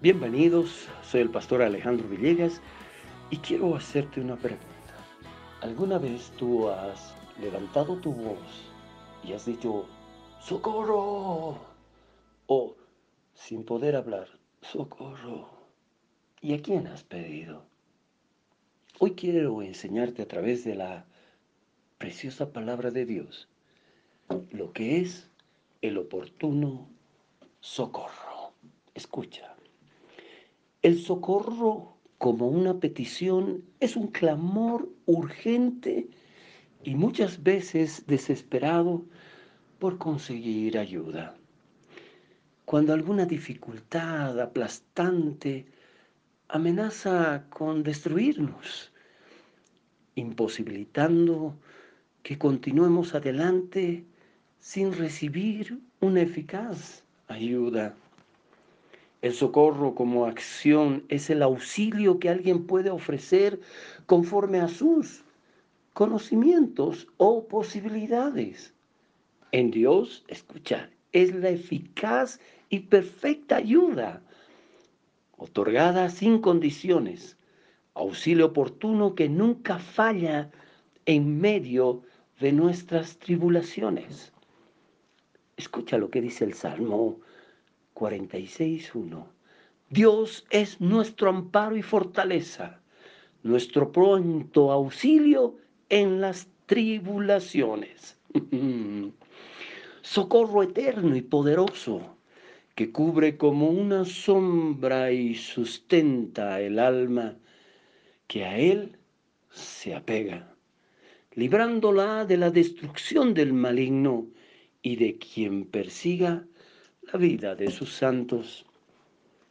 Bienvenidos, soy el pastor Alejandro Villegas y quiero hacerte una pregunta. ¿Alguna vez tú has levantado tu voz y has dicho, socorro? O, sin poder hablar, socorro. ¿Y a quién has pedido? Hoy quiero enseñarte a través de la preciosa palabra de Dios lo que es el oportuno socorro. Escucha. El socorro como una petición es un clamor urgente y muchas veces desesperado por conseguir ayuda. Cuando alguna dificultad aplastante amenaza con destruirnos, imposibilitando que continuemos adelante sin recibir una eficaz ayuda. El socorro como acción es el auxilio que alguien puede ofrecer conforme a sus conocimientos o posibilidades. En Dios, escuchar, es la eficaz y perfecta ayuda, otorgada sin condiciones, auxilio oportuno que nunca falla en medio de nuestras tribulaciones. Escucha lo que dice el Salmo 46.1. Dios es nuestro amparo y fortaleza, nuestro pronto auxilio en las tribulaciones. Socorro eterno y poderoso que cubre como una sombra y sustenta el alma que a él se apega, librándola de la destrucción del maligno y de quien persiga la vida de sus santos.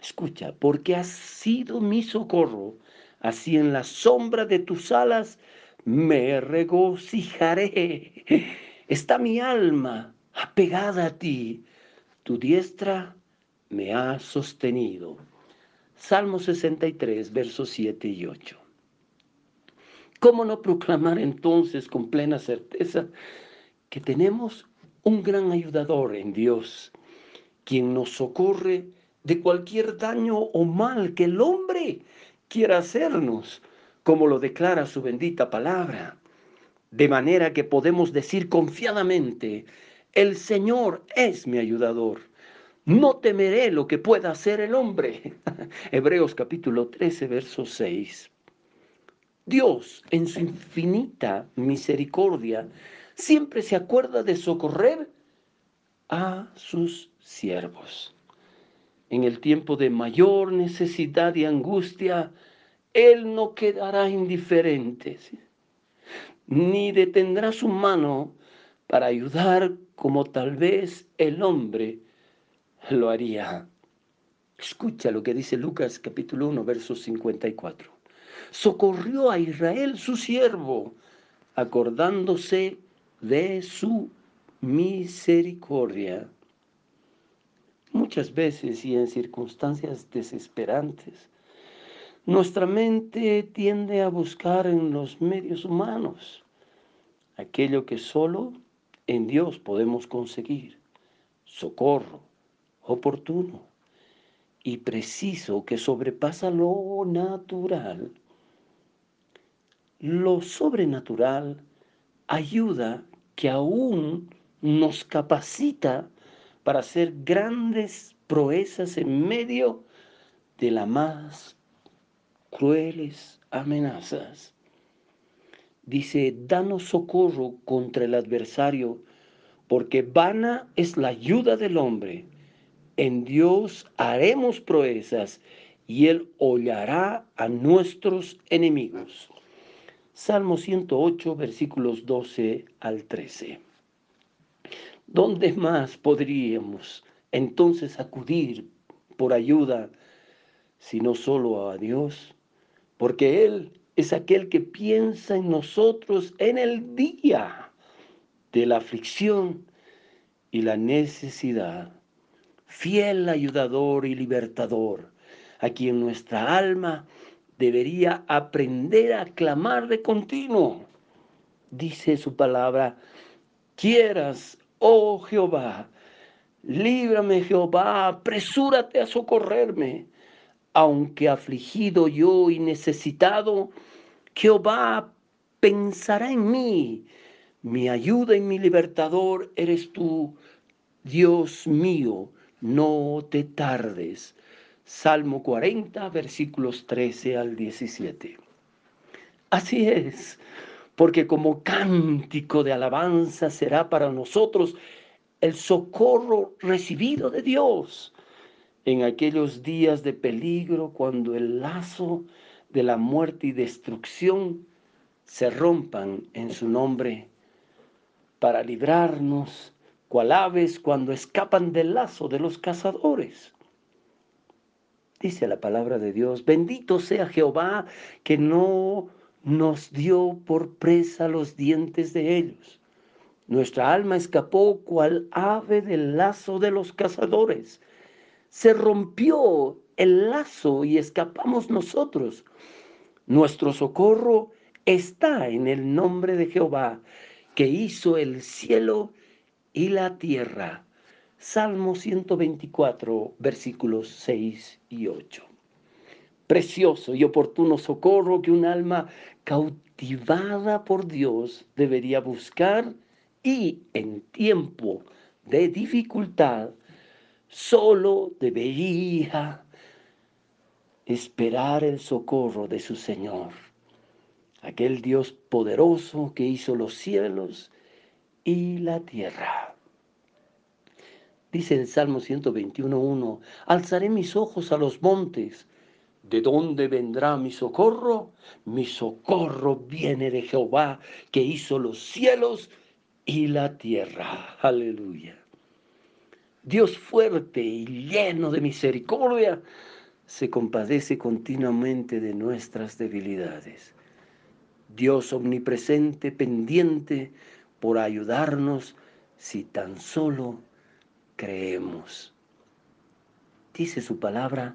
Escucha, porque has sido mi socorro, así en la sombra de tus alas me regocijaré. Está mi alma apegada a ti, tu diestra me ha sostenido. Salmo 63, versos 7 y 8. ¿Cómo no proclamar entonces con plena certeza que tenemos un gran ayudador en Dios? Quien nos socorre de cualquier daño o mal que el hombre quiera hacernos, como lo declara su bendita palabra. De manera que podemos decir confiadamente, el Señor es mi ayudador. No temeré lo que pueda hacer el hombre. Hebreos capítulo 13, verso 6. Dios, en su infinita misericordia, siempre se acuerda de socorrer a sus siervos. En el tiempo de mayor necesidad y angustia, Él no quedará indiferente, ni detendrá su mano para ayudar como tal vez el hombre lo haría. Escucha lo que dice Lucas capítulo 1, verso 54. Socorrió a Israel su siervo, acordándose de su misericordia muchas veces y en circunstancias desesperantes. Nuestra mente tiende a buscar en los medios humanos aquello que solo en Dios podemos conseguir, socorro oportuno y preciso que sobrepasa lo natural. Lo sobrenatural ayuda que aún nos capacita para hacer grandes proezas en medio de las más crueles amenazas. Dice, danos socorro contra el adversario, porque vana es la ayuda del hombre. En Dios haremos proezas y Él hollará a nuestros enemigos. Salmo 108, versículos 12 al 13. ¿Dónde más podríamos entonces acudir por ayuda si no solo a Dios? Porque Él es aquel que piensa en nosotros en el día de la aflicción y la necesidad. Fiel ayudador y libertador, a quien nuestra alma debería aprender a clamar de continuo. Dice su palabra, quieras Oh Jehová, líbrame Jehová, apresúrate a socorrerme. aunque afligido yo y necesitado, Jehová pensará en mí. Mi ayuda y mi libertador eres tú, Dios mío, no te tardes. Salmo 40, versículos 13 al 17. Así es, porque como cántico de alabanza será para nosotros el socorro recibido de Dios en aquellos días de peligro cuando el lazo de la muerte y destrucción se rompan en su nombre para librarnos cual aves cuando escapan del lazo de los cazadores. Dice la palabra de Dios, bendito sea Jehová que no nos dio por presa los dientes de ellos. Nuestra alma escapó cual ave del lazo de los cazadores se rompió el lazo y escapamos nosotros. Nuestro socorro está en el nombre de Jehová, que hizo el cielo y la tierra. Salmo 124, versículos 6 y 8. Precioso y oportuno socorro que un alma cautivada por Dios debería buscar y en tiempo de dificultad solo debería esperar el socorro de su Señor, aquel Dios poderoso que hizo los cielos y la tierra. Dice el Salmo 121.1, alzaré mis ojos a los montes. ¿De dónde vendrá mi socorro? Mi socorro viene de Jehová, que hizo los cielos y la tierra. Aleluya. Dios fuerte y lleno de misericordia, se compadece continuamente de nuestras debilidades. Dios omnipresente, pendiente por ayudarnos si tan solo creemos. Dice su palabra,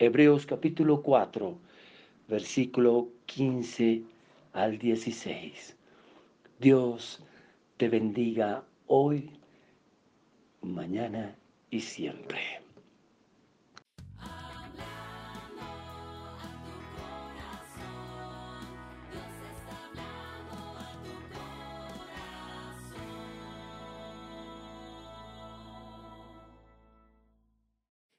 Hebreos capítulo 4, versículo 15 al 16. Dios te bendiga hoy, mañana y siempre.